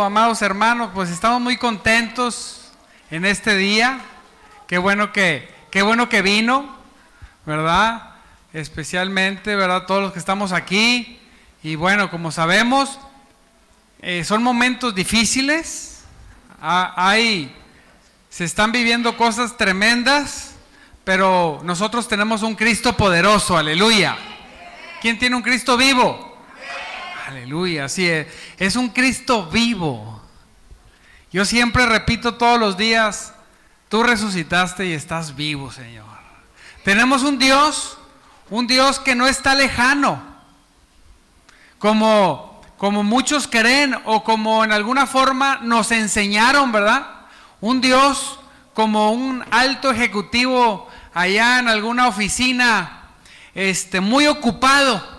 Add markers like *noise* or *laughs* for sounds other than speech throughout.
Amados hermanos, pues estamos muy contentos en este día. Qué bueno que, qué bueno que vino, ¿verdad? Especialmente, ¿verdad? Todos los que estamos aquí. Y bueno, como sabemos, eh, son momentos difíciles. hay, se están viviendo cosas tremendas, pero nosotros tenemos un Cristo poderoso, aleluya. ¿Quién tiene un Cristo vivo? Aleluya, así es. Es un Cristo vivo. Yo siempre repito todos los días, tú resucitaste y estás vivo, Señor. Tenemos un Dios, un Dios que no está lejano, como, como muchos creen o como en alguna forma nos enseñaron, ¿verdad? Un Dios como un alto ejecutivo allá en alguna oficina, este, muy ocupado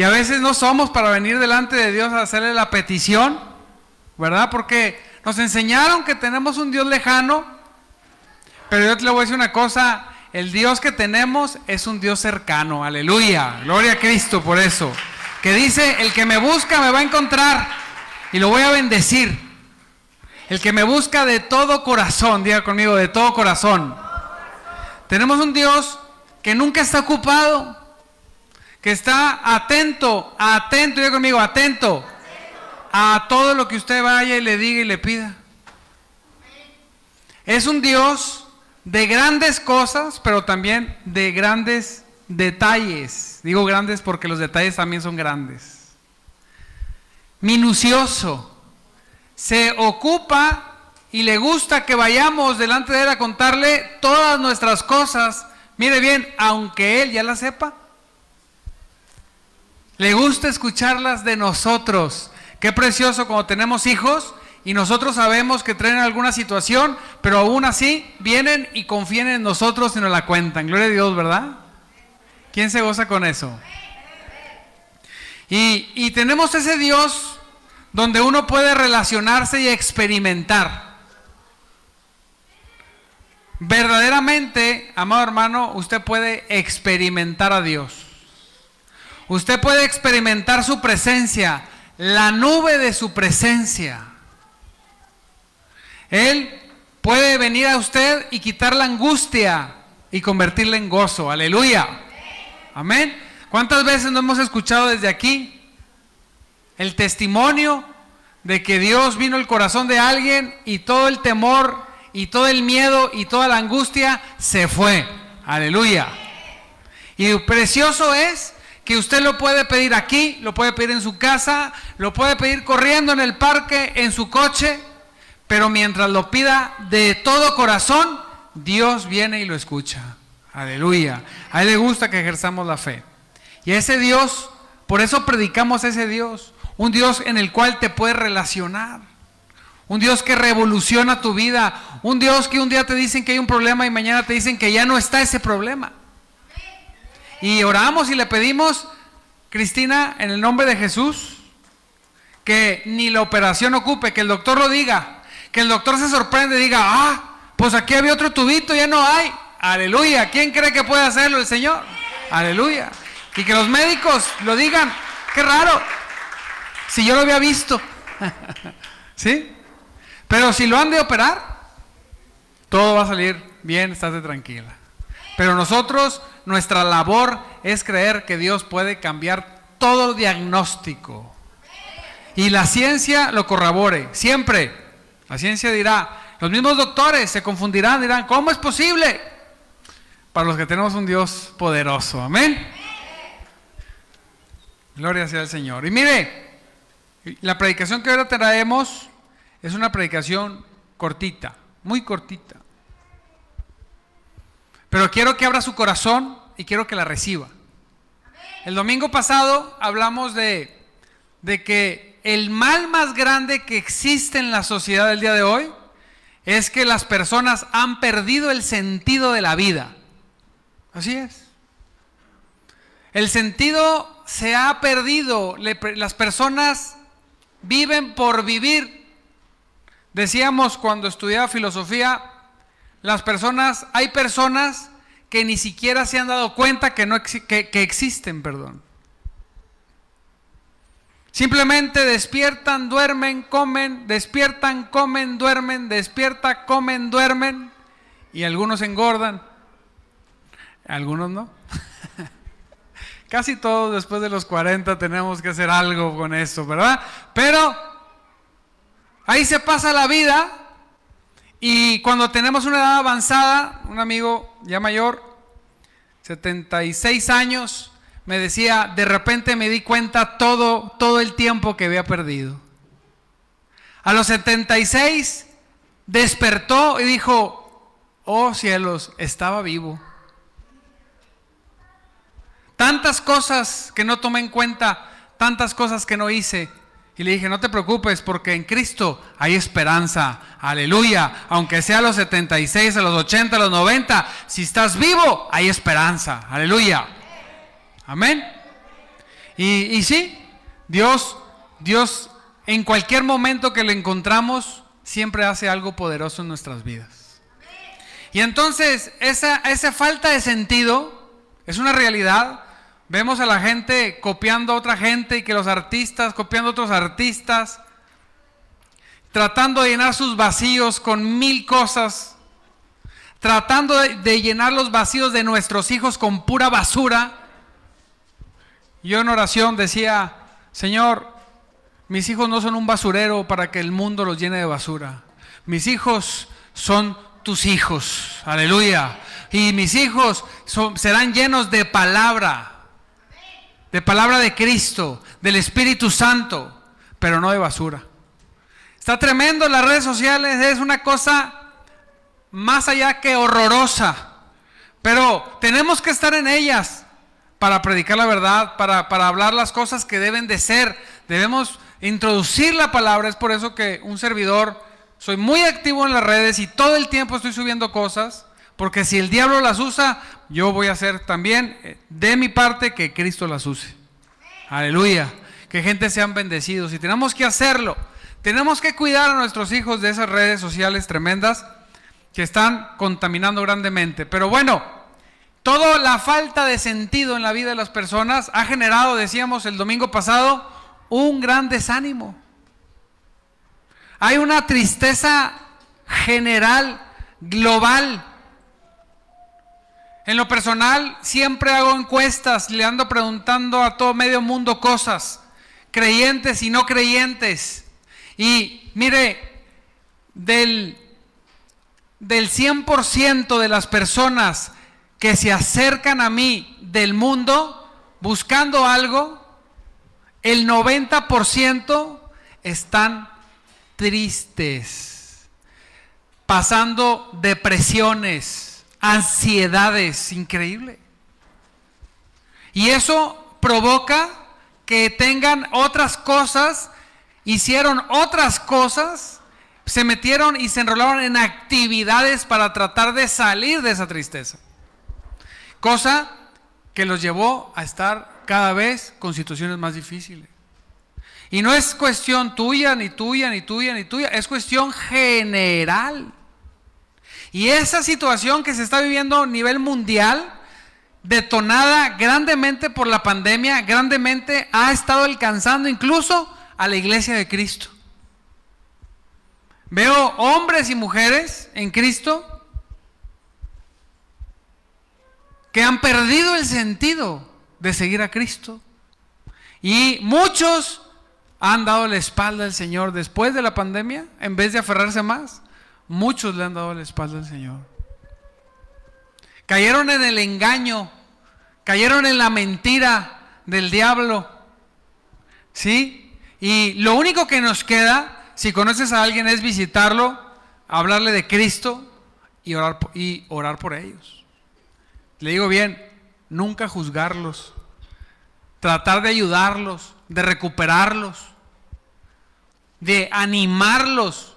y a veces no somos para venir delante de Dios a hacerle la petición, ¿verdad? Porque nos enseñaron que tenemos un Dios lejano, pero yo te le voy a decir una cosa, el Dios que tenemos es un Dios cercano, aleluya, gloria a Cristo por eso, que dice, el que me busca me va a encontrar y lo voy a bendecir. El que me busca de todo corazón, diga conmigo, de todo corazón. Tenemos un Dios que nunca está ocupado, que está atento, atento, diga conmigo, atento, a todo lo que usted vaya y le diga y le pida. Es un Dios de grandes cosas, pero también de grandes detalles. Digo grandes porque los detalles también son grandes. Minucioso. Se ocupa y le gusta que vayamos delante de Él a contarle todas nuestras cosas. Mire bien, aunque Él ya las sepa. Le gusta escucharlas de nosotros. Qué precioso cuando tenemos hijos y nosotros sabemos que traen alguna situación, pero aún así vienen y confían en nosotros y nos la cuentan. Gloria a Dios, ¿verdad? ¿Quién se goza con eso? Y, y tenemos ese Dios donde uno puede relacionarse y experimentar. Verdaderamente, amado hermano, usted puede experimentar a Dios. Usted puede experimentar su presencia, la nube de su presencia. Él puede venir a usted y quitar la angustia y convertirla en gozo. Aleluya. Amén. ¿Cuántas veces no hemos escuchado desde aquí el testimonio de que Dios vino al corazón de alguien y todo el temor y todo el miedo y toda la angustia se fue? Aleluya. Y precioso es que usted lo puede pedir aquí, lo puede pedir en su casa, lo puede pedir corriendo en el parque, en su coche, pero mientras lo pida de todo corazón, Dios viene y lo escucha. Aleluya. A Él le gusta que ejerzamos la fe. Y ese Dios, por eso predicamos a ese Dios, un Dios en el cual te puedes relacionar. Un Dios que revoluciona tu vida. Un Dios que un día te dicen que hay un problema y mañana te dicen que ya no está ese problema. Y oramos y le pedimos, Cristina, en el nombre de Jesús, que ni la operación ocupe, que el doctor lo diga, que el doctor se sorprende y diga, ah, pues aquí había otro tubito, ya no hay. Aleluya. ¿Quién cree que puede hacerlo el Señor? Aleluya. Y que los médicos lo digan, qué raro. Si yo lo había visto. *laughs* ¿Sí? Pero si lo han de operar, todo va a salir bien, estate tranquila. Pero nosotros nuestra labor es creer que Dios puede cambiar todo diagnóstico. Y la ciencia lo corrobore, siempre. La ciencia dirá, los mismos doctores se confundirán, dirán, ¿cómo es posible? Para los que tenemos un Dios poderoso, amén. Gloria sea al Señor. Y mire, la predicación que ahora traemos es una predicación cortita, muy cortita. Pero quiero que abra su corazón y quiero que la reciba. El domingo pasado hablamos de, de que el mal más grande que existe en la sociedad del día de hoy es que las personas han perdido el sentido de la vida. Así es. El sentido se ha perdido. las personas viven por vivir. Decíamos cuando estudiaba filosofía, las personas, hay personas que ni siquiera se han dado cuenta que, no que, existen, perdón. Simplemente despiertan, duermen, comen, despiertan, comen, duermen, despierta, comen, duermen. Y algunos engordan, algunos no. *laughs* Casi todos después de los 40 tenemos que hacer algo con eso, ¿verdad? Pero ahí se pasa la vida y cuando tenemos una edad avanzada, un amigo ya mayor, 76 años, me decía, de repente me di cuenta todo, todo el tiempo que había perdido. A los 76 despertó y dijo, oh cielos, estaba vivo. Tantas cosas que no tomé en cuenta, tantas cosas que no hice. Y le dije, no te preocupes porque en Cristo hay esperanza. Aleluya. Aunque sea a los 76, a los 80, a los 90, si estás vivo, hay esperanza. Aleluya. Amén. Y, y sí, Dios, Dios en cualquier momento que le encontramos, siempre hace algo poderoso en nuestras vidas. Y entonces, esa, esa falta de sentido es una realidad Vemos a la gente copiando a otra gente y que los artistas copiando a otros artistas, tratando de llenar sus vacíos con mil cosas, tratando de, llenar los vacíos de nuestros hijos con pura basura. Yo en oración decía, Señor, mis hijos no son un basurero para que el mundo los llene de basura. Mis hijos son tus hijos, aleluya. Y mis hijos serán llenos de palabra de palabra de Cristo, del Espíritu Santo, pero no de basura. Está tremendo las redes sociales, es una cosa más allá que horrorosa, pero tenemos que estar en ellas para predicar la verdad, para, para hablar las cosas que deben de ser. Debemos introducir la palabra, es por eso que un servidor, soy muy activo en las redes y todo el tiempo estoy subiendo cosas porque si el diablo las usa, yo voy a hacer también eh, de mi parte que Cristo las use. Aleluya. Que gente sean bendecidos. Y tenemos que hacerlo. Tenemos que cuidar a nuestros hijos de esas redes sociales tremendas que están contaminando grandemente. Pero bueno, toda la falta de sentido en la vida de las personas ha generado, decíamos el domingo pasado, un gran desánimo. Hay una tristeza general, global, en lo personal, siempre hago encuestas, le ando preguntando a todo medio mundo cosas, creyentes y no creyentes. Y mire, del, del 100% de las personas que se acercan a mí del mundo buscando algo, el 90% están tristes, pasando depresiones ansiedades, increíble. Y eso provoca que tengan otras cosas, hicieron otras cosas, se metieron y se enrolaron en actividades para tratar de salir de esa tristeza. Cosa que los llevó a estar cada vez con situaciones más difíciles. Y no es cuestión tuya, ni tuya, ni tuya, ni tuya, es cuestión general. Y esa situación que se está viviendo a nivel mundial, detonada grandemente por la pandemia, grandemente ha estado alcanzando incluso a la iglesia de Cristo. Veo hombres y mujeres en Cristo que han perdido el sentido de seguir a Cristo. Y muchos han dado la espalda al Señor después de la pandemia en vez de aferrarse más. Muchos le han dado la espalda al Señor. Cayeron en el engaño, cayeron en la mentira del diablo. ¿Sí? Y lo único que nos queda, si conoces a alguien, es visitarlo, hablarle de Cristo y orar, y orar por ellos. Le digo bien, nunca juzgarlos, tratar de ayudarlos, de recuperarlos, de animarlos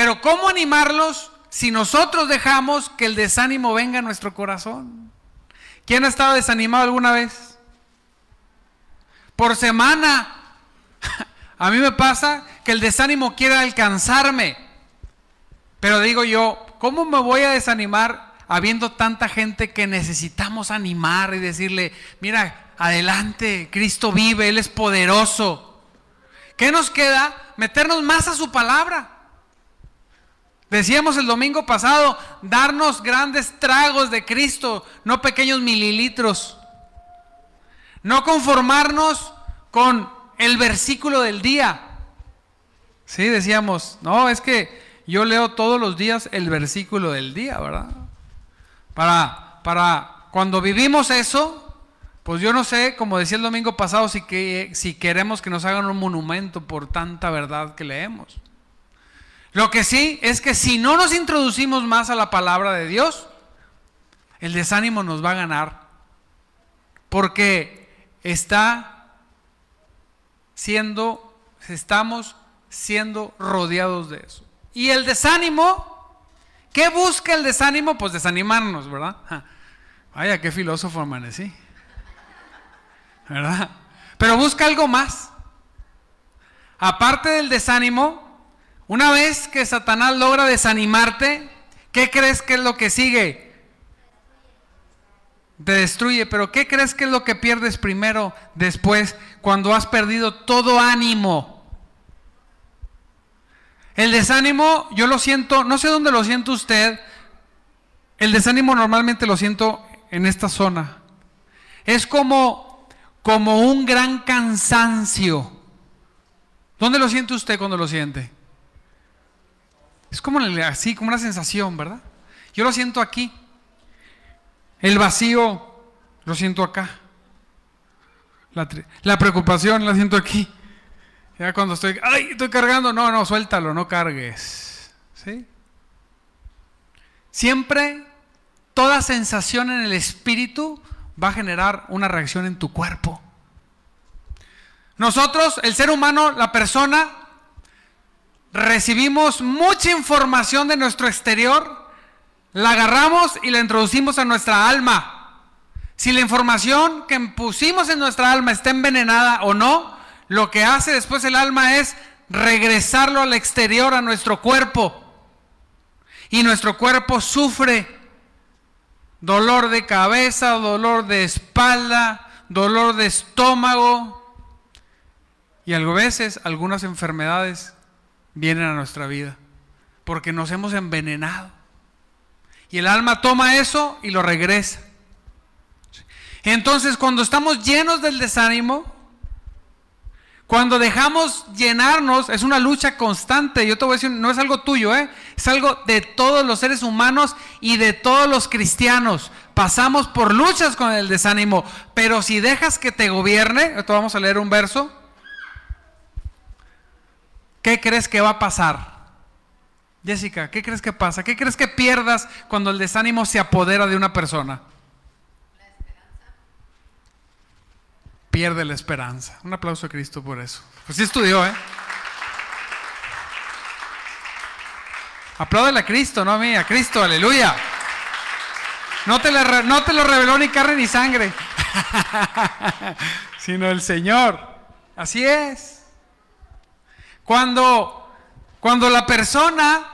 pero ¿cómo animarlos si nosotros dejamos que el desánimo venga a nuestro corazón? ¿Quién ha estado desanimado alguna vez? Por semana. *laughs* A mí me pasa que el desánimo quiere alcanzarme. Pero digo yo, ¿cómo me voy a desanimar habiendo tanta gente que necesitamos animar y decirle, mira, adelante, Cristo vive, Él es poderoso. ¿Qué nos queda? Meternos más a su palabra. Decíamos el domingo pasado, darnos grandes tragos de Cristo, no pequeños mililitros. No conformarnos con el versículo del día. Sí, decíamos, no, es que yo leo todos los días el versículo del día, ¿verdad? Para, para cuando vivimos eso, pues yo no sé, como decía el domingo pasado, si, que, si queremos que nos hagan un monumento por tanta verdad que leemos. Lo que sí es que si no nos introducimos más a la palabra de Dios, el desánimo nos va a ganar. Porque está siendo, estamos siendo rodeados de eso. Y el desánimo, ¿qué busca el desánimo? Pues desanimarnos, ¿verdad? Vaya, qué filósofo amanecí. ¿Verdad? Pero busca algo más. Aparte del desánimo, una vez que Satanás logra desanimarte, ¿qué crees que es lo que sigue? Te destruye, pero ¿qué crees que es lo que pierdes primero, después, cuando has perdido todo ánimo? El desánimo, yo lo siento, no sé dónde lo siente usted. El desánimo normalmente lo siento en esta zona. Es como, como un gran cansancio. ¿Dónde lo siente usted cuando lo siente? Es como así, como una sensación, ¿verdad? Yo lo siento aquí. El vacío lo siento acá. La, preocupación la siento aquí. Ya cuando estoy, ay, estoy cargando, no, no, suéltalo, no cargues. ¿Sí? Siempre toda sensación en el espíritu va a generar una reacción en tu cuerpo. Nosotros, el ser humano, la persona, recibimos mucha información de nuestro exterior, la agarramos y la introducimos a nuestra alma. Si la información que pusimos en nuestra alma está envenenada o no, lo que hace después el alma es regresarlo al exterior, a nuestro cuerpo. Y nuestro cuerpo sufre dolor de cabeza, dolor de espalda, dolor de estómago. Y a veces algunas enfermedades vienen a nuestra vida porque nos hemos envenenado. Y el alma toma eso y lo regresa. Entonces cuando estamos llenos del desánimo, cuando dejamos llenarnos, es una lucha constante. Yo te voy a decir, no es algo tuyo, ¿eh? es algo de todos los seres humanos y de todos los cristianos. Pasamos por luchas con el desánimo, pero si dejas que te gobierne, esto vamos a leer un verso. ¿Qué crees que va a pasar? Jessica, ¿qué crees que pasa? ¿Qué crees que pierdas cuando el desánimo se apodera de una persona? pierde la esperanza. Un aplauso a Cristo por eso. Pues sí estudió, ¿eh? Apláudale a Cristo, no a mí, a Cristo, aleluya. No te lo reveló ni carne ni sangre, *laughs* sino el Señor. Así es. Cuando, cuando la persona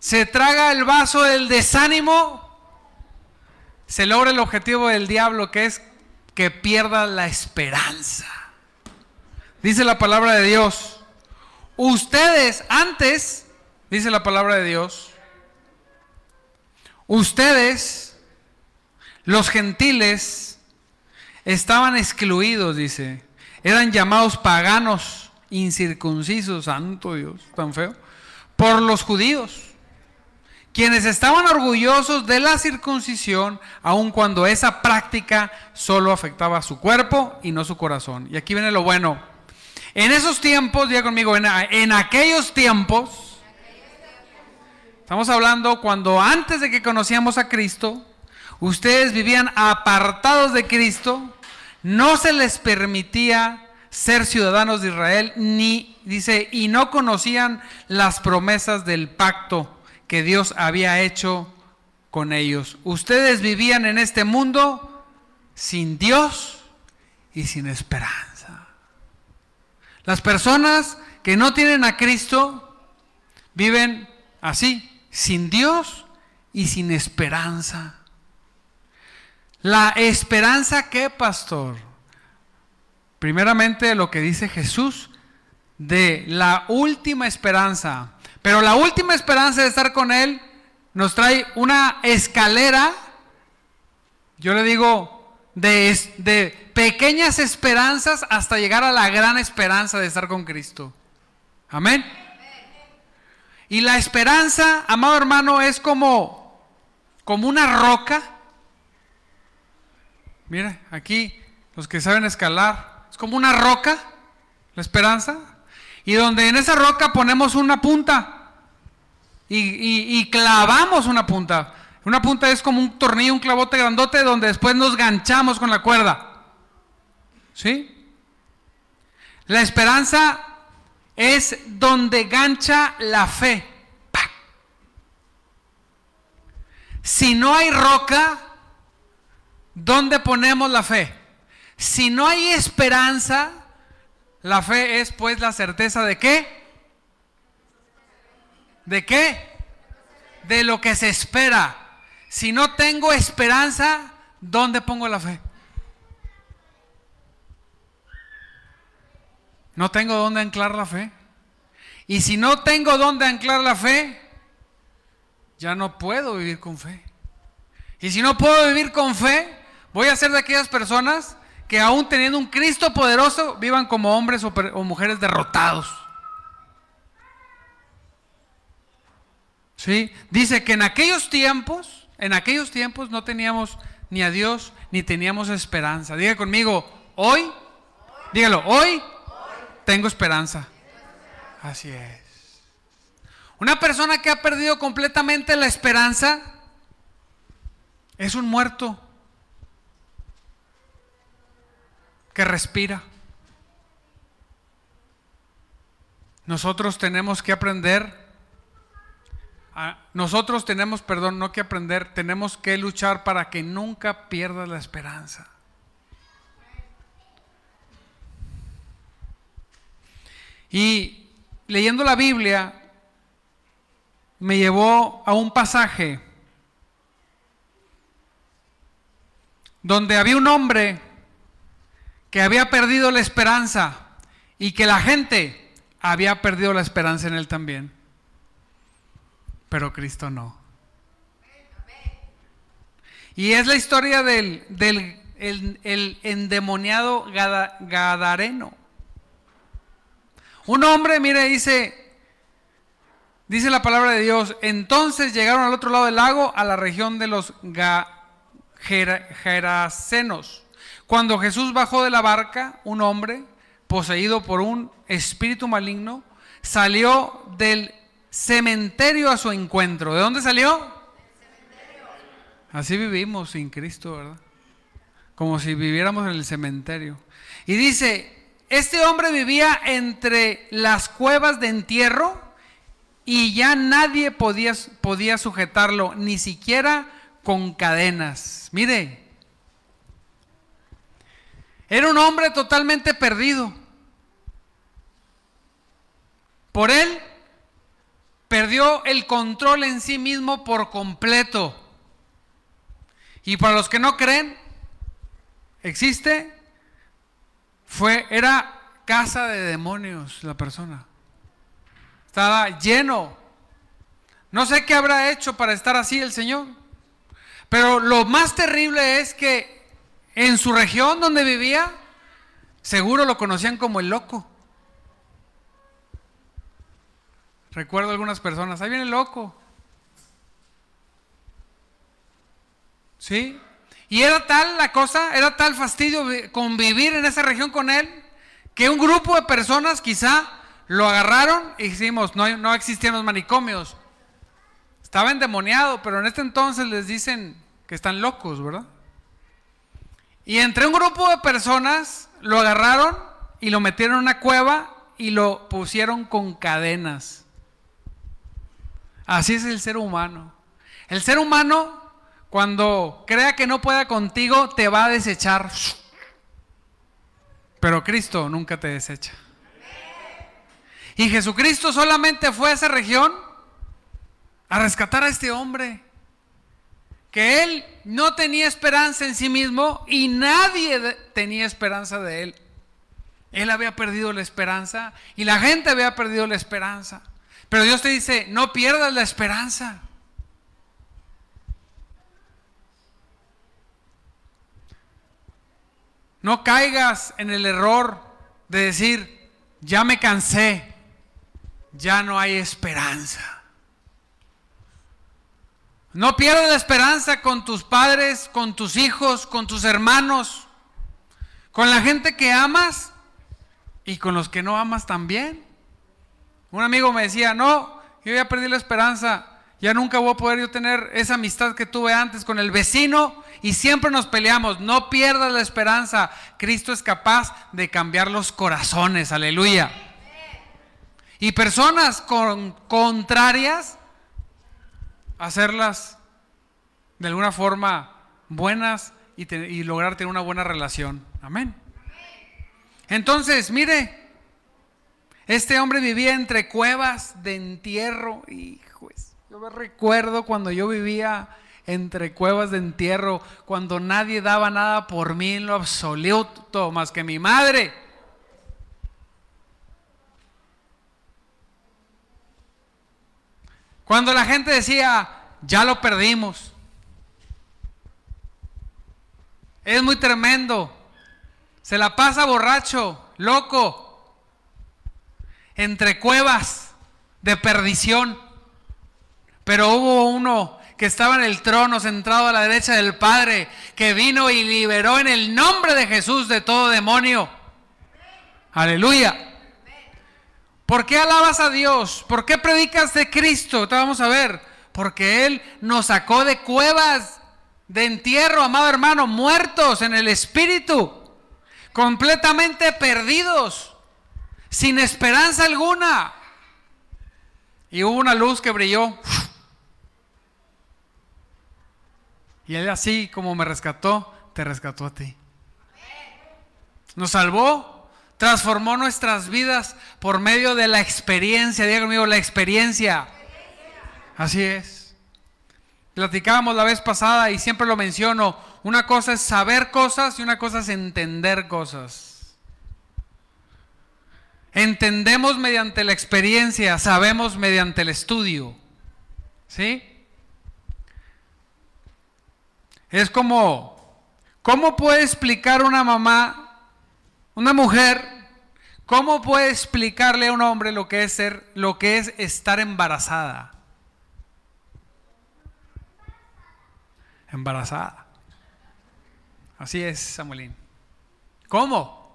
se traga el vaso del desánimo, se logra el objetivo del diablo, que es que pierda la esperanza. Dice la palabra de Dios. Ustedes antes, dice la palabra de Dios, ustedes, los gentiles, estaban excluidos, dice. Eran llamados paganos, incircuncisos, santo Dios, tan feo, por los judíos quienes estaban orgullosos de la circuncisión, aun cuando esa práctica solo afectaba a su cuerpo y no su corazón. Y aquí viene lo bueno. En esos tiempos, diga conmigo, en, en aquellos tiempos, estamos hablando cuando antes de que conocíamos a Cristo, ustedes vivían apartados de Cristo, no se les permitía ser ciudadanos de Israel, ni, dice, y no conocían las promesas del pacto que Dios había hecho con ellos. Ustedes vivían en este mundo sin Dios y sin esperanza. Las personas que no tienen a Cristo viven así, sin Dios y sin esperanza. La esperanza que, pastor, primeramente lo que dice Jesús, de la última esperanza. Pero la última esperanza de estar con Él nos trae una escalera, yo le digo, de, de pequeñas esperanzas hasta llegar a la gran esperanza de estar con Cristo. Amén. Y la esperanza, amado hermano, es como, como una roca. Mira, aquí los que saben escalar, es como una roca, la esperanza. Y donde en esa roca ponemos una punta y, clavamos una punta. Una punta es como un tornillo, un clavote grandote donde después nos ganchamos con la cuerda. ¿Sí? La esperanza es donde gancha la fe. Si no hay roca, ¿dónde ponemos la fe? Si no hay esperanza, la fe es pues la certeza de qué? ¿De qué? De lo que se espera. Si no tengo esperanza, ¿dónde pongo la fe? No tengo dónde anclar la fe. Y si no tengo dónde anclar la fe, ya no puedo vivir con fe. Y si no puedo vivir con fe, voy a ser de aquellas personas que aún teniendo un Cristo poderoso, vivan como hombres o, mujeres derrotados. ¿Sí? Dice que en aquellos tiempos, en aquellos tiempos no teníamos ni a Dios ni teníamos esperanza. Diga conmigo, hoy, dígalo, hoy tengo esperanza. Así es. Una persona que ha perdido completamente la esperanza es un muerto que respira. Nosotros tenemos que aprender, nosotros tenemos, perdón, no que aprender, tenemos que luchar para que nunca pierdas la esperanza. Y leyendo la Biblia, me llevó a un pasaje donde había un hombre que había perdido la esperanza y que la gente había perdido la esperanza en él también. Pero Cristo no. Y es la historia del, el, endemoniado Gadareno. Un hombre, mire, dice, dice la palabra de Dios, entonces llegaron al otro lado del lago, a la región de los Gerasenos. Cuando Jesús bajó de la barca, un hombre poseído por un espíritu maligno salió del cementerio a su encuentro. ¿De dónde salió? Así vivimos sin Cristo, ¿verdad? Como si viviéramos en el cementerio. Y dice, este hombre vivía entre las cuevas de entierro y ya nadie podía, podía sujetarlo, ni siquiera con cadenas. Mire, era un hombre totalmente perdido. Por él perdió el control en sí mismo por completo. Y para los que no creen, existe fue, era casa de demonios la persona. Estaba lleno. No sé qué habrá hecho para estar así el Señor. Pero lo más terrible es que en su región donde vivía, seguro lo conocían como el loco. Recuerdo algunas personas, ahí viene el loco. ¿Sí? Y era tal la cosa, era tal fastidio convivir en esa región con él, que un grupo de personas quizá lo agarraron y dijimos, no, no existían los manicomios. Estaba endemoniado, pero en este entonces les dicen que están locos, ¿verdad? Y entre un grupo de personas lo agarraron y lo metieron en una cueva y lo pusieron con cadenas. Así es el ser humano. El ser humano cuando crea que no pueda contigo, te va a desechar. Pero Cristo nunca te desecha. Y Jesucristo solamente fue a esa región a rescatar a este hombre. Que él no tenía esperanza en sí mismo y nadie tenía esperanza de él. Él había perdido la esperanza y la gente había perdido la esperanza. Pero Dios te dice, no pierdas la esperanza. No caigas en el error de decir, ya me cansé, ya no hay esperanza. No pierdas la esperanza con tus padres, con tus hijos, con tus hermanos, con la gente que amas y con los que no amas también. Un amigo me decía, no, yo ya perdí la esperanza, ya nunca voy a poder yo tener esa amistad que tuve antes con el vecino y siempre nos peleamos. No pierdas la esperanza, Cristo es capaz de cambiar los corazones, aleluya. Y personas con, contrarias, hacerlas de alguna forma buenas y, y lograr tener una buena relación. Amén. Entonces, mire, este hombre vivía entre cuevas de entierro. Hijos, yo me recuerdo cuando yo vivía entre cuevas de entierro, cuando nadie daba nada por mí en lo absoluto, más que mi madre. Cuando la gente decía, ya lo perdimos. Es muy tremendo. Se la pasa borracho, loco entre cuevas de perdición. Pero hubo uno que estaba en el trono sentado a la derecha del Padre, que vino y liberó en el nombre de Jesús de todo demonio. Aleluya. ¿Por qué alabas a Dios? ¿Por qué predicas de Cristo? Te vamos a ver. Porque Él nos sacó de cuevas de entierro, amado hermano, muertos en el espíritu, completamente perdidos sin esperanza alguna. Y hubo una luz que brilló. Y Él así como me rescató, te rescató a ti. Nos salvó, transformó nuestras vidas por medio de la experiencia. Diga conmigo, la experiencia. Así es. Platicábamos la vez pasada y siempre lo menciono. Una cosa es saber cosas y una cosa es entender cosas. Entendemos mediante la experiencia, sabemos mediante el estudio. ¿Sí? Es como, ¿cómo puede explicar una mamá, una mujer, cómo puede explicarle a un hombre lo que es ser, lo que es estar embarazada? Embarazada. Así es, Samuelín. ¿Cómo?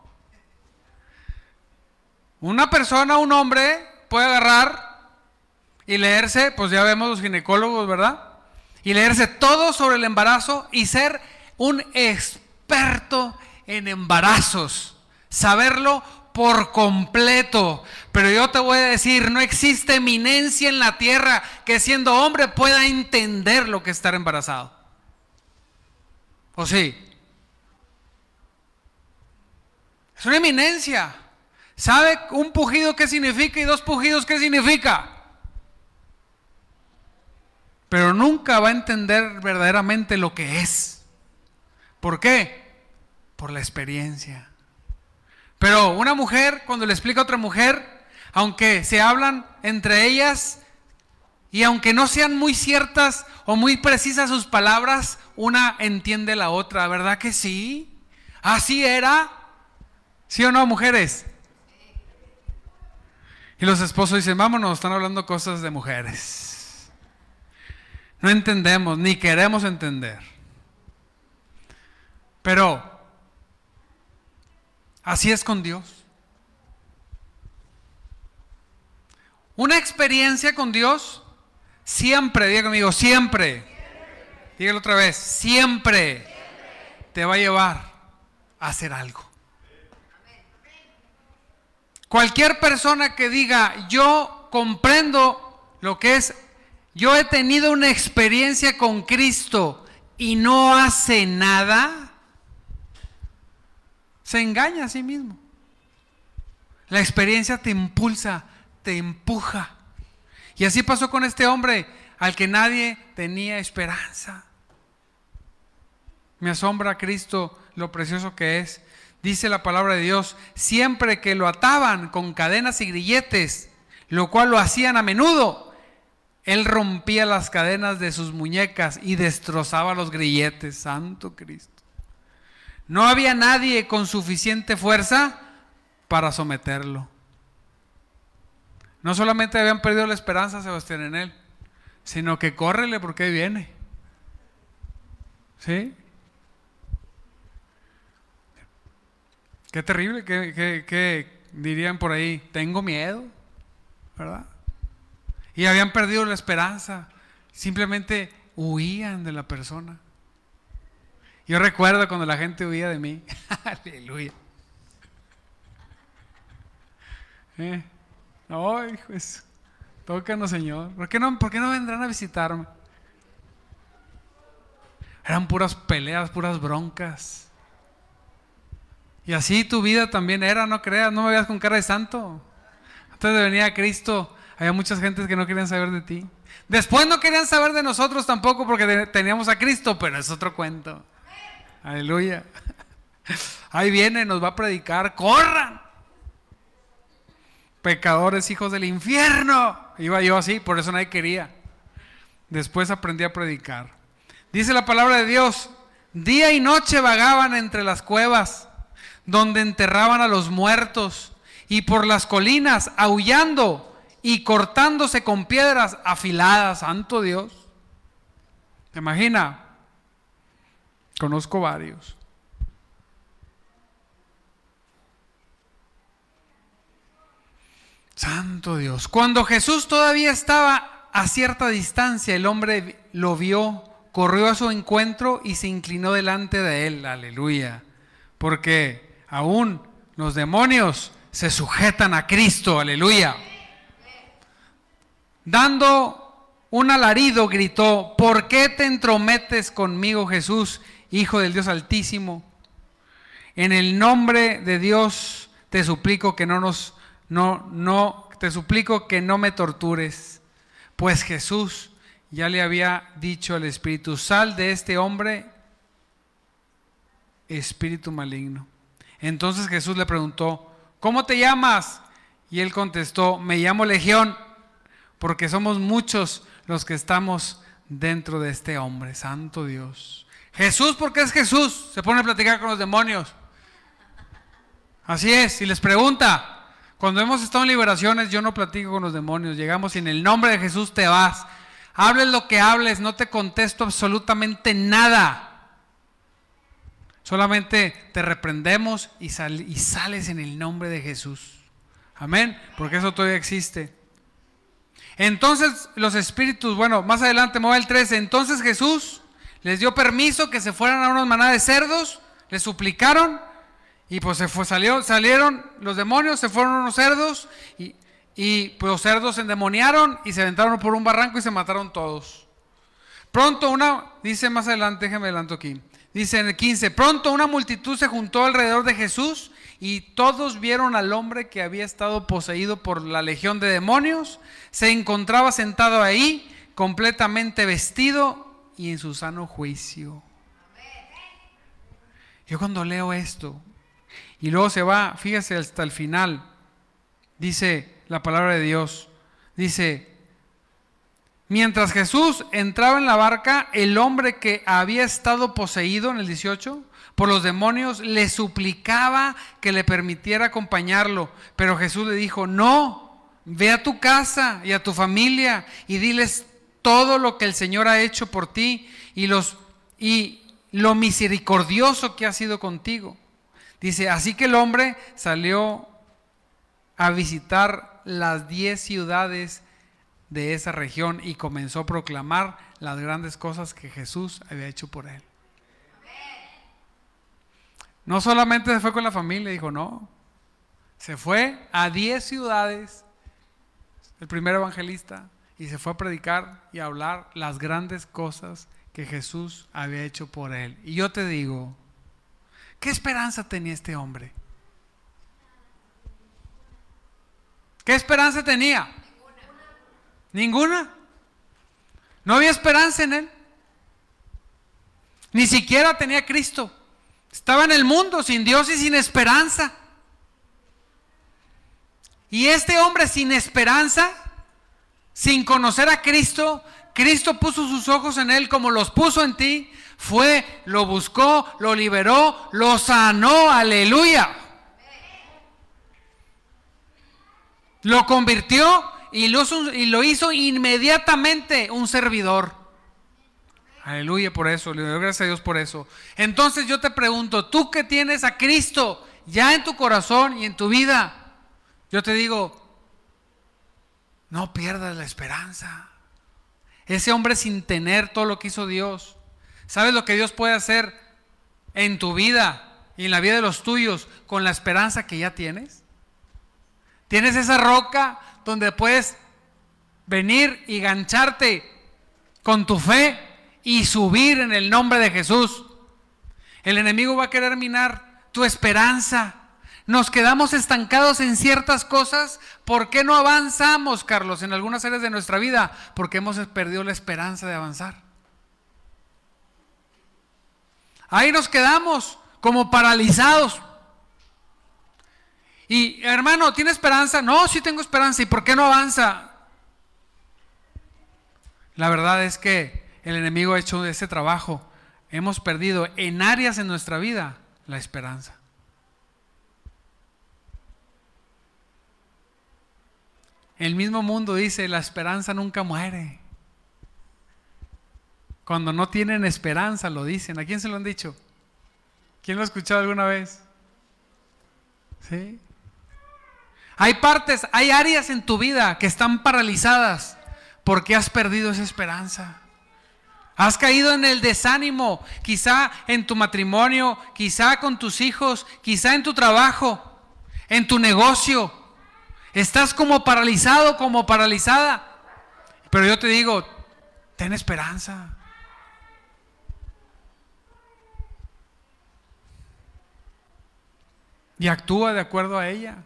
Una persona, un hombre, puede agarrar y leerse, pues ya vemos los ginecólogos, ¿verdad? Y leerse todo sobre el embarazo y ser un experto en embarazos. Saberlo por completo. Pero yo te voy a decir, no existe eminencia en la tierra que siendo hombre pueda entender lo que es estar embarazado. ¿O sí? Es una eminencia. ¿Sabe un pujido qué significa y dos pujidos qué significa? Pero nunca va a entender verdaderamente lo que es. ¿Por qué? Por la experiencia. Pero una mujer, cuando le explica a otra mujer, aunque se hablan entre ellas y aunque no sean muy ciertas o muy precisas sus palabras, una entiende la otra, ¿verdad que sí? Así era. ¿Sí o no, mujeres? Y los esposos dicen, vámonos, están hablando cosas de mujeres. No entendemos, ni queremos entender. Pero así es con Dios. Una experiencia con Dios siempre, diga conmigo, siempre. Dígalo otra vez, siempre te va a llevar a hacer algo. Cualquier persona que diga, yo comprendo lo que es, yo he tenido una experiencia con Cristo y no hace nada, se engaña a sí mismo. La experiencia te impulsa, te empuja. Y así pasó con este hombre al que nadie tenía esperanza. Me asombra Cristo lo precioso que es. dice la palabra de Dios, siempre que lo ataban con cadenas y grilletes, lo cual lo hacían a menudo, él rompía las cadenas de sus muñecas y destrozaba los grilletes. Santo Cristo. No había nadie con suficiente fuerza para someterlo. No solamente habían perdido la esperanza, Sebastián, en él, sino que córrele porque viene. ¿Sí? Qué terrible, que, dirían por ahí, tengo miedo, ¿verdad? Y habían perdido la esperanza, simplemente huían de la persona. Yo recuerdo cuando la gente huía de mí, *laughs* aleluya. Eh, no, hijo, tócanos Señor, ¿Por qué, no, ¿por qué no vendrán a visitarme? Eran puras peleas, puras broncas. Y así tu vida también era, no creas, no me veas con cara de santo. Antes de venir a Cristo, había muchas gentes que no querían saber de ti. Después no querían saber de nosotros tampoco porque teníamos a Cristo, pero es otro cuento. Aleluya. Ahí viene, nos va a predicar, corran. Pecadores, hijos del infierno. Iba yo así, por eso nadie quería. Después aprendí a predicar. Dice la palabra de Dios, día y noche vagaban entre las cuevas donde enterraban a los muertos, y por las colinas aullando y cortándose con piedras afiladas, santo Dios. ¿Te imagina? Conozco varios. Santo Dios. Cuando Jesús todavía estaba a cierta distancia, el hombre lo vio, corrió a su encuentro y se inclinó delante de él. Aleluya. Porque aún los demonios se sujetan a Cristo, aleluya. Dando un alarido, gritó, ¿por qué te entrometes conmigo, Jesús, Hijo del Dios Altísimo? En el nombre de Dios te suplico que no nos, no, no, te suplico que no me tortures, pues Jesús ya le había dicho al Espíritu, sal de este hombre, espíritu maligno. Entonces Jesús le preguntó, ¿cómo te llamas? Y él contestó, me llamo Legión, porque somos muchos los que estamos dentro de este hombre, santo Dios. Jesús, ¿por qué es Jesús? Se pone a platicar con los demonios. Así es, y les pregunta, cuando hemos estado en liberaciones, yo no platico con los demonios, llegamos y en el nombre de Jesús te vas. Hables lo que hables, no te contesto absolutamente nada. Solamente te reprendemos y, y sales en el nombre de Jesús. Amén, porque eso todavía existe. Entonces los espíritus, bueno, más adelante, mueve el 13. Entonces Jesús les dio permiso que se fueran a unas manadas de cerdos, les suplicaron y pues se fue, salió, salieron los demonios, se fueron unos cerdos y, y pues los cerdos se endemoniaron y se aventaron por un barranco y se mataron todos. Pronto una, dice más adelante, déjeme adelanto aquí. Dice en el 15, pronto una multitud se juntó alrededor de Jesús y todos vieron al hombre que había estado poseído por la legión de demonios. Se encontraba sentado ahí, completamente vestido y en su sano juicio. Yo cuando leo esto, y luego se va, fíjese hasta el final, dice la palabra de Dios, dice, Mientras Jesús entraba en la barca, el hombre que había estado poseído en el 18 por los demonios le suplicaba que le permitiera acompañarlo. Pero Jesús le dijo, no, ve a tu casa y a tu familia y diles todo lo que el Señor ha hecho por ti y, los, y lo misericordioso que ha sido contigo. Dice, así que el hombre salió a visitar las diez ciudades de esa región y comenzó a proclamar las grandes cosas que Jesús había hecho por él. No solamente se fue con la familia, dijo, no, se fue a 10 ciudades, el primer evangelista, y se fue a predicar y a hablar las grandes cosas que Jesús había hecho por él. Y yo te digo, ¿qué esperanza tenía este hombre? ¿Qué esperanza tenía? Ninguna. No había esperanza en él. Ni siquiera tenía Cristo. Estaba en el mundo sin Dios y sin esperanza. Y este hombre sin esperanza, sin conocer a Cristo, Cristo puso sus ojos en él como los puso en ti, fue, lo buscó, lo liberó, lo sanó, aleluya. Lo convirtió y lo, hizo inmediatamente un servidor. Aleluya por eso, le doy gracias a Dios por eso. Entonces yo te pregunto, tú que tienes a Cristo ya en tu corazón y en tu vida, yo te digo, no pierdas la esperanza. Ese hombre sin tener todo lo que hizo Dios, ¿sabes lo que Dios puede hacer en tu vida y en la vida de los tuyos con la esperanza que ya tienes? Tienes esa roca donde puedes venir y gancharte con tu fe y subir en el nombre de Jesús. El enemigo va a querer minar tu esperanza. Nos quedamos estancados en ciertas cosas. ¿Por qué no avanzamos, Carlos, en algunas áreas de nuestra vida? Porque hemos perdido la esperanza de avanzar. Ahí nos quedamos como paralizados. Y hermano, ¿tiene esperanza? No, sí tengo esperanza. ¿Y por qué no avanza? La verdad es que el enemigo ha hecho ese trabajo. Hemos perdido en áreas en nuestra vida la esperanza. El mismo mundo dice, la esperanza nunca muere. Cuando no tienen esperanza lo dicen. ¿A quién se lo han dicho? ¿Quién lo ha escuchado alguna vez? ¿Sí? Hay partes, hay áreas en tu vida que están paralizadas porque has perdido esa esperanza. Has caído en el desánimo, quizá en tu matrimonio, quizá con tus hijos, quizá en tu trabajo, en tu negocio. Estás como paralizado, como paralizada. Pero yo te digo, ten esperanza. Y actúa de acuerdo a ella.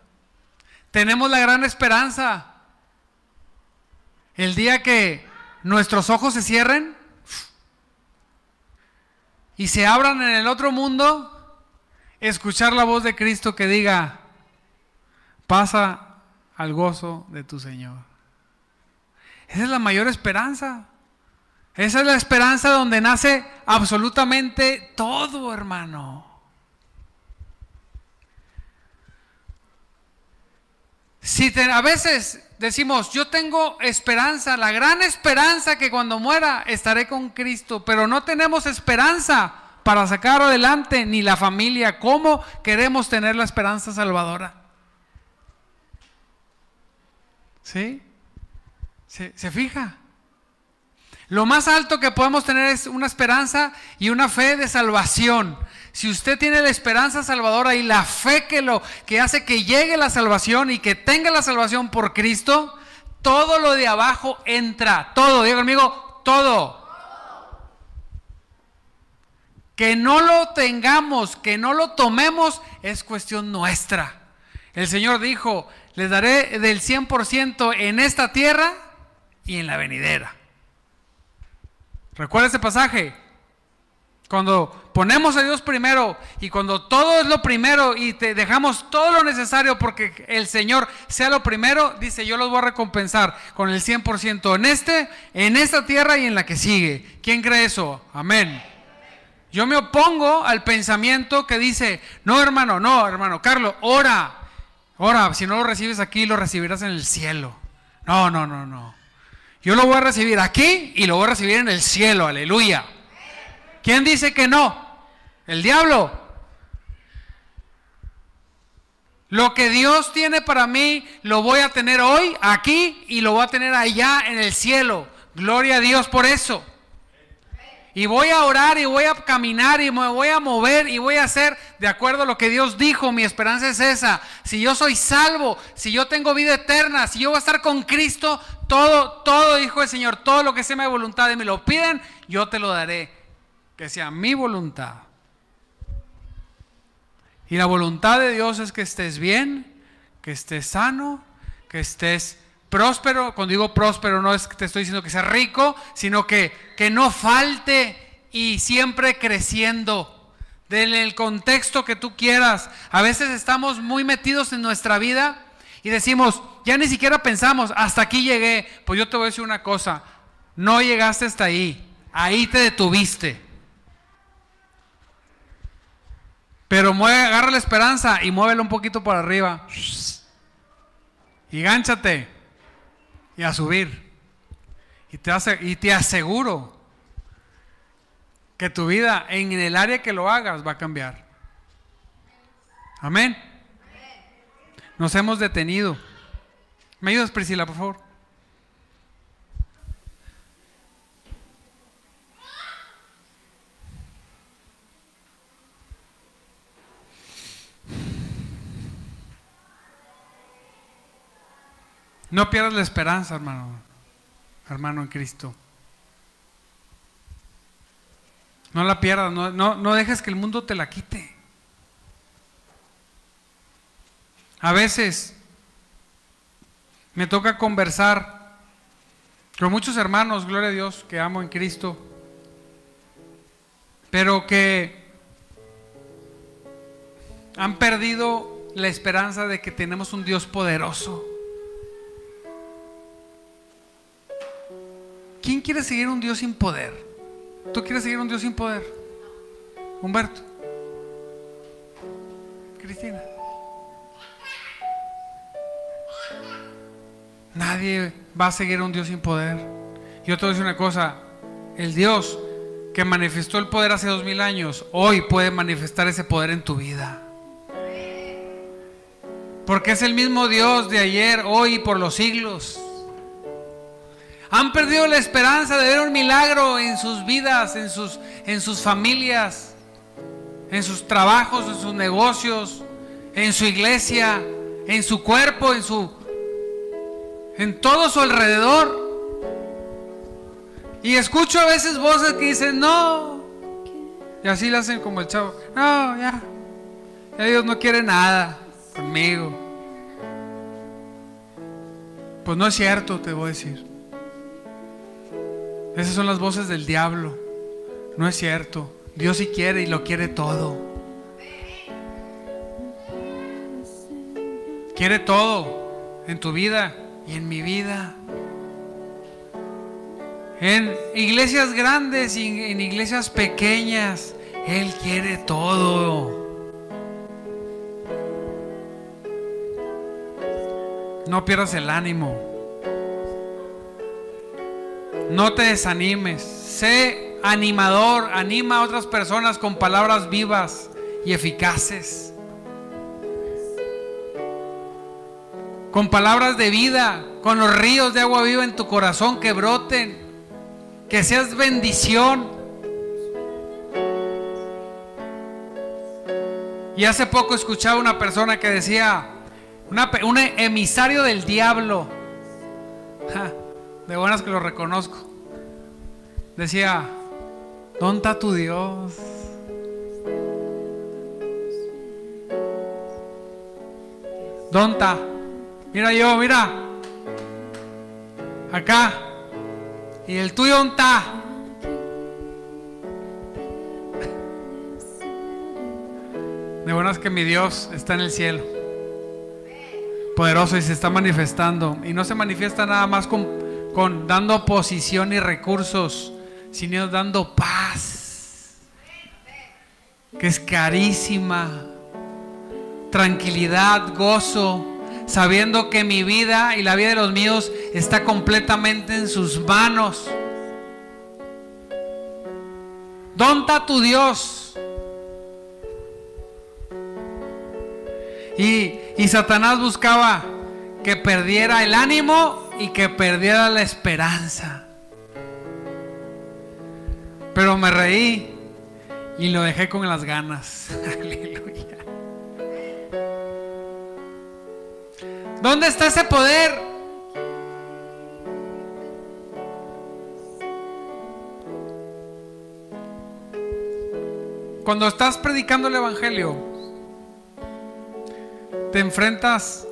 Tenemos la gran esperanza. El día que nuestros ojos se cierren, y se abran en el otro mundo, escuchar la voz de Cristo que diga, pasa al gozo de tu Señor. Esa es la mayor esperanza. Esa es la esperanza donde nace absolutamente todo, hermano. Si a veces decimos, yo tengo esperanza, la gran esperanza que cuando muera estaré con Cristo, pero no tenemos esperanza para sacar adelante ni la familia. ¿Cómo queremos tener la esperanza salvadora? ¿Sí? ¿Se, se fija? Lo más alto que podemos tener es una esperanza y una fe de salvación. Si usted tiene la esperanza salvadora y la fe que lo que hace que llegue la salvación y que tenga la salvación por Cristo, todo lo de abajo entra, todo, diga conmigo, todo. Que no lo tengamos, que no lo tomemos, es cuestión nuestra. El Señor dijo, les daré del 100% en esta tierra y en la venidera. ¿Recuerda ese pasaje? Cuando ponemos a Dios primero y cuando todo es lo primero y te dejamos todo lo necesario porque el Señor sea lo primero, dice, yo los voy a recompensar con el 100% en este, en esta tierra y en la que sigue. ¿Quién cree eso? Amén. Yo me opongo al pensamiento que dice, no hermano, no hermano, Carlos, ora, ora, si no lo recibes aquí, lo recibirás en el cielo. No, no, no, no. Yo lo voy a recibir aquí y lo voy a recibir en el cielo, aleluya. ¿Quién dice que no? El diablo. Lo que Dios tiene para mí lo voy a tener hoy, aquí, y lo voy a tener allá en el cielo. Gloria a Dios por eso. Y voy a orar y voy a caminar y me voy a mover y voy a hacer de acuerdo a lo que Dios dijo. Mi esperanza es esa. Si yo soy salvo, si yo tengo vida eterna, si yo voy a estar con Cristo, todo, todo, dijo el Señor, todo lo que sea mi voluntad y me lo piden, yo te lo daré que sea mi voluntad. Y la voluntad de Dios es que estés bien, que estés sano, que estés próspero. Cuando digo próspero no es que te estoy diciendo que seas rico, sino que, que no falte y siempre creciendo. del contexto que tú quieras. A veces estamos muy metidos en nuestra vida y decimos, ya ni siquiera pensamos, hasta aquí llegué. Pues yo te voy a decir una cosa, no llegaste hasta ahí, ahí te detuviste. Pero mueve, agarra la esperanza y muévelo un poquito por arriba. Y gánchate. Y a subir. Y te, hace, y te aseguro que tu vida en el área que lo hagas va a cambiar. Amén. Nos hemos detenido. ¿Me ayudas, Priscila, por favor? No pierdas la esperanza, hermano, hermano en Cristo. No la pierdas, no, no, dejes que el mundo te la quite. A veces me toca conversar con muchos hermanos, gloria a Dios, que amo en Cristo, pero que han perdido la esperanza de que tenemos un Dios poderoso. ¿Quién quiere seguir un Dios sin poder? ¿Tú quieres seguir un Dios sin poder? Humberto. Cristina. Nadie va a seguir un Dios sin poder. Yo te voy a decir una cosa, el Dios que manifestó el poder hace dos mil años, hoy puede manifestar ese poder en tu vida. Porque es el mismo Dios de ayer, hoy y por los siglos. Han perdido la esperanza de ver un milagro en sus vidas, en sus, en sus familias, en sus trabajos, en sus negocios, en su iglesia, en su cuerpo, en su en todo su alrededor. Y escucho a veces voces que dicen, "No." Y así le hacen como el chavo, "No, ya. ya Dios no quiere nada conmigo." Pues no es cierto, te voy a decir. Esas son las voces del diablo. No es cierto. Dios sí quiere y lo quiere todo. Quiere todo en tu vida y en mi vida. En iglesias grandes y en iglesias pequeñas. Él quiere todo. No pierdas el ánimo. No te desanimes. Sé animador. Anima a otras personas con palabras vivas y eficaces. Con palabras de vida. Con los ríos de agua viva en tu corazón que broten. Que seas bendición. Y hace poco escuchaba una persona que decía, un emisario del diablo. De buenas que lo reconozco. Decía, ¿dónde tu Dios? ¿Dónde está? Mira yo, mira. Acá. ¿Y el tuyo dónde está? De buenas que mi Dios está en el cielo. Poderoso y se está manifestando. Y no se manifiesta nada más con con dando posición y recursos, sino dando paz, que es carísima, tranquilidad, gozo, sabiendo que mi vida y la vida de los míos está completamente en sus manos. ¿Dónde está tu Dios? Y, y Satanás buscaba que perdiera el ánimo y que perdiera la esperanza. Pero me reí y lo dejé con las ganas. *laughs* Aleluya. ¿Dónde está ese poder? Cuando estás predicando el Evangelio, te enfrentas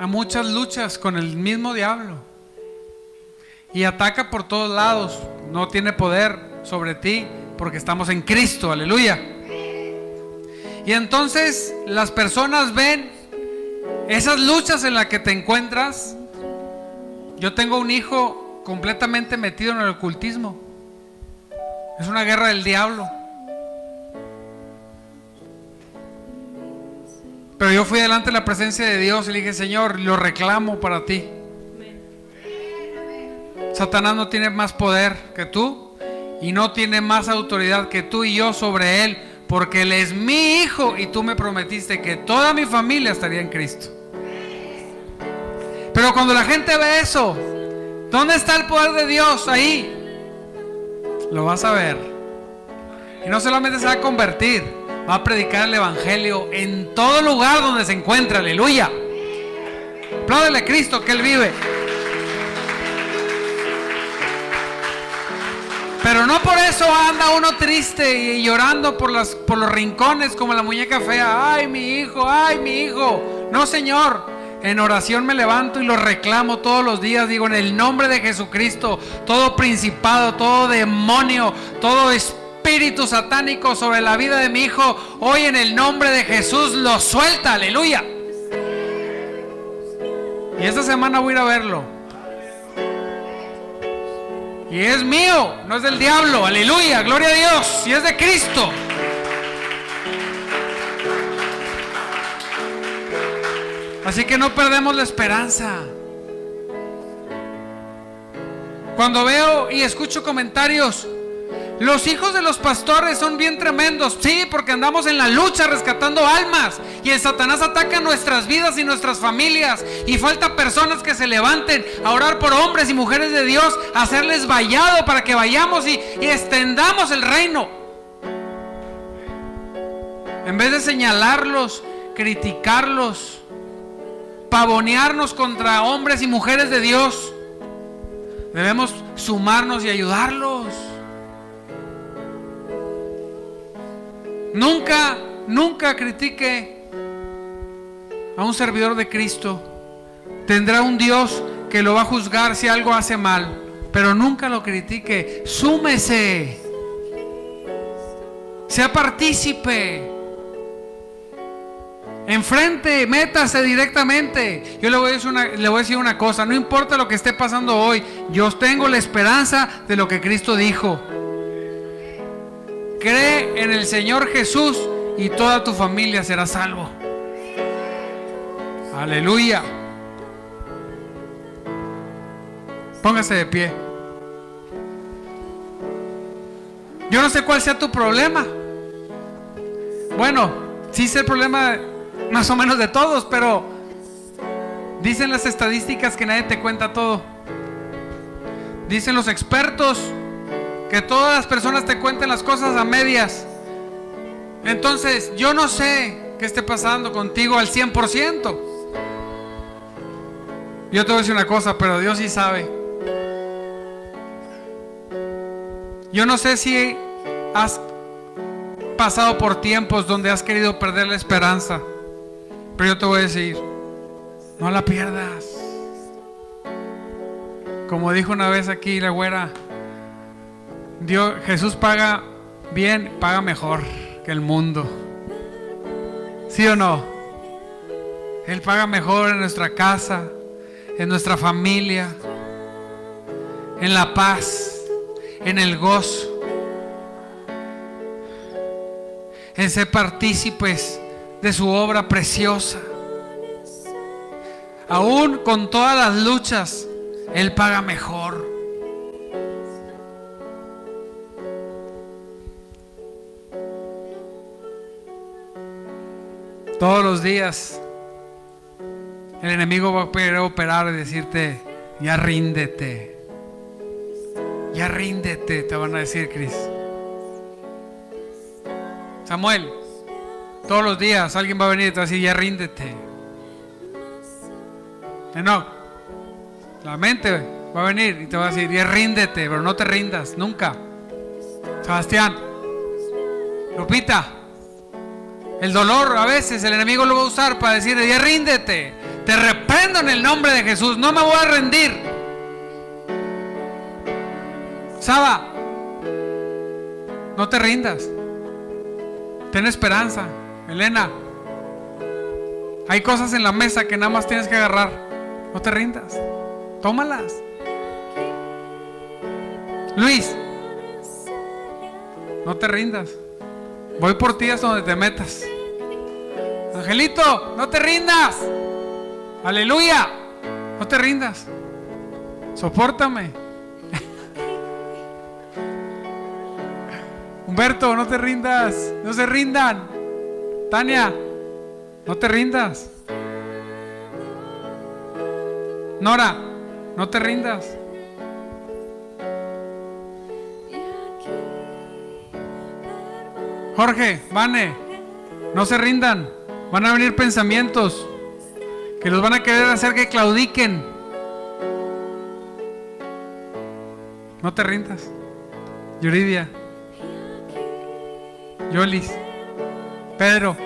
a muchas luchas con el mismo diablo. Y ataca por todos lados. No tiene poder sobre ti porque estamos en Cristo. Aleluya. Y entonces las personas ven esas luchas en las que te encuentras. Yo tengo un hijo completamente metido en el ocultismo. Es una guerra del diablo. Pero yo fui delante de la presencia de Dios y le dije, Señor, lo reclamo para ti. Satanás no tiene más poder que tú y no tiene más autoridad que tú y yo sobre él, porque él es mi hijo y tú me prometiste que toda mi familia estaría en Cristo. Pero cuando la gente ve eso, ¿dónde está el poder de Dios? Ahí. Lo vas a ver. Y no solamente se va a convertir, va a predicar el Evangelio en todo lugar donde se encuentra. Aleluya. Apláudele a Cristo que Él vive. Pero no por eso anda uno triste y llorando por, las, por los rincones como la muñeca fea. Ay, mi hijo, ay, mi hijo. No, Señor. En oración me levanto y lo reclamo todos los días. Digo, en el nombre de Jesucristo, todo principado, todo demonio, todo espíritu satánico sobre la vida de mi hijo, hoy en el nombre de Jesús lo suelta. Aleluya. Y esta semana voy a ir a verlo. Y es mío, no es del diablo. Aleluya, gloria a Dios. Y es de Cristo. Así que no perdemos la esperanza. Cuando veo y escucho comentarios los hijos de los pastores son bien tremendos, sí, porque andamos en la lucha rescatando almas y el Satanás ataca nuestras vidas y nuestras familias y falta personas que se levanten a orar por hombres y mujeres de Dios, a hacerles vallado para que vayamos y, extendamos el reino. En vez de señalarlos, criticarlos, pavonearnos contra hombres y mujeres de Dios, debemos sumarnos y ayudarlos. Nunca, nunca critique a un servidor de Cristo. Tendrá un Dios que lo va a juzgar si algo hace mal, pero nunca lo critique. Súmese. Sea partícipe. Enfrente, métase directamente. Yo le voy, a decir una, le voy a decir una cosa, no importa lo que esté pasando hoy, yo tengo la esperanza de lo que Cristo dijo. Cree en el Señor Jesús y toda tu familia será salvo. Aleluya. Póngase de pie. Yo no sé cuál sea tu problema. Bueno, sí sé el problema más o menos de todos, pero dicen las estadísticas que nadie te cuenta todo. Dicen los expertos que todas las personas te cuenten las cosas a medias. Entonces, yo no sé qué esté pasando contigo al 100%. Yo te voy a decir una cosa, pero Dios sí sabe. Yo no sé si has pasado por tiempos donde has querido perder la esperanza, pero yo te voy a decir, no la pierdas. Como dijo una vez aquí la güera, Dios, Jesús paga bien, paga mejor que el mundo. ¿Sí o no? Él paga mejor en nuestra casa, en nuestra familia, en la paz, en el gozo, en ser partícipes de su obra preciosa. Aún con todas las luchas, Él paga mejor. Todos los días el enemigo va a poder operar y decirte, ya ríndete. Ya ríndete, te van a decir, Cris. Samuel, todos los días alguien va a venir y te va a decir, ya ríndete. No, la mente va a venir y te va a decir, ya ríndete, pero no te rindas, nunca. Sebastián, Lupita, el dolor a veces el enemigo lo va a usar para decir, ya ríndete. Te reprendo en el nombre de Jesús. No me voy a rendir. Saba, no te rindas. Ten esperanza Elena, hay cosas en la mesa que nada más tienes que agarrar. No te rindas. Tómalas. Luis, no te rindas. Voy por ti hasta donde te metas. Angelito, no te rindas. Aleluya. No te rindas. Sopórtame. *laughs* Humberto, no te rindas. No se rindan. Tania, no te rindas. Nora, no te rindas. Jorge, Vane, no se rindan. Van a venir pensamientos que los van a querer hacer que claudiquen. No te rindas. Yuridia, Yolis, Pedro,